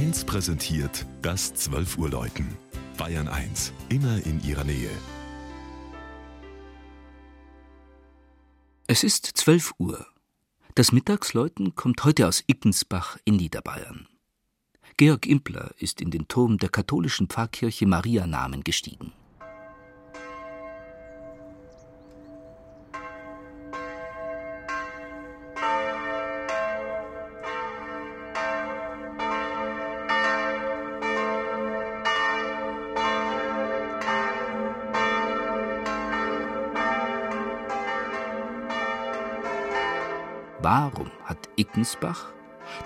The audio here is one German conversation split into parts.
1 präsentiert das 12 Uhr Läuten. Bayern 1, immer in ihrer Nähe. Es ist 12 Uhr. Das Mittagsläuten kommt heute aus Ickensbach in Niederbayern. Georg Impler ist in den Turm der katholischen Pfarrkirche Marianamen gestiegen. Warum hat Ickensbach,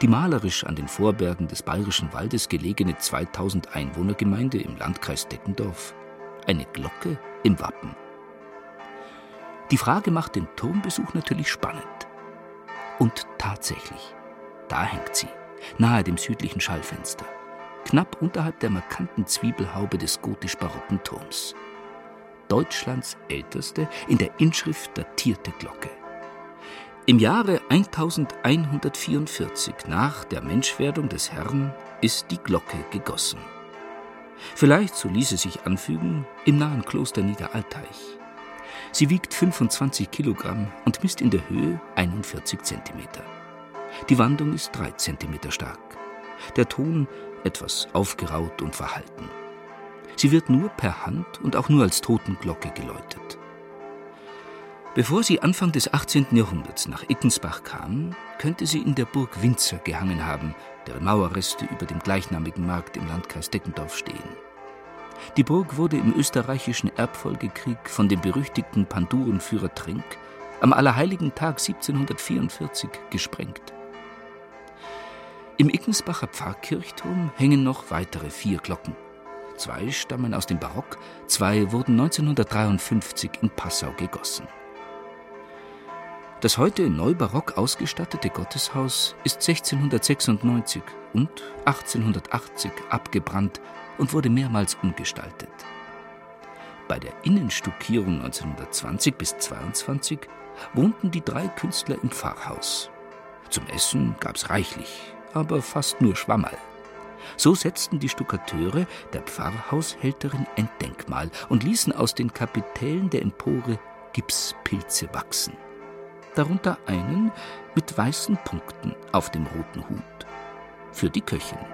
die malerisch an den Vorbergen des Bayerischen Waldes gelegene 2000 Einwohnergemeinde im Landkreis Deckendorf, eine Glocke im Wappen? Die Frage macht den Turmbesuch natürlich spannend. Und tatsächlich, da hängt sie, nahe dem südlichen Schallfenster, knapp unterhalb der markanten Zwiebelhaube des gotisch-barocken Turms. Deutschlands älteste, in der Inschrift datierte Glocke. Im Jahre 1144 nach der Menschwerdung des Herrn ist die Glocke gegossen. Vielleicht, so ließe sich anfügen, im nahen Kloster Niederalteich. Sie wiegt 25 Kilogramm und misst in der Höhe 41 Zentimeter. Die Wandung ist 3 Zentimeter stark. Der Ton etwas aufgeraut und verhalten. Sie wird nur per Hand und auch nur als Totenglocke geläutet. Bevor sie Anfang des 18. Jahrhunderts nach Ickensbach kam, könnte sie in der Burg Winzer gehangen haben, deren Mauerreste über dem gleichnamigen Markt im Landkreis Deckendorf stehen. Die Burg wurde im österreichischen Erbfolgekrieg von dem berüchtigten Pandurenführer Trink am Allerheiligen Tag 1744 gesprengt. Im Ickensbacher Pfarrkirchturm hängen noch weitere vier Glocken. Zwei stammen aus dem Barock, zwei wurden 1953 in Passau gegossen. Das heute neubarock ausgestattete Gotteshaus ist 1696 und 1880 abgebrannt und wurde mehrmals umgestaltet. Bei der Innenstuckierung 1920 bis 22 wohnten die drei Künstler im Pfarrhaus. Zum Essen gab's reichlich, aber fast nur Schwammerl. So setzten die Stuckateure der Pfarrhaushälterin ein Denkmal und ließen aus den Kapitellen der Empore Gipspilze wachsen darunter einen mit weißen Punkten auf dem roten Hut für die Köchin.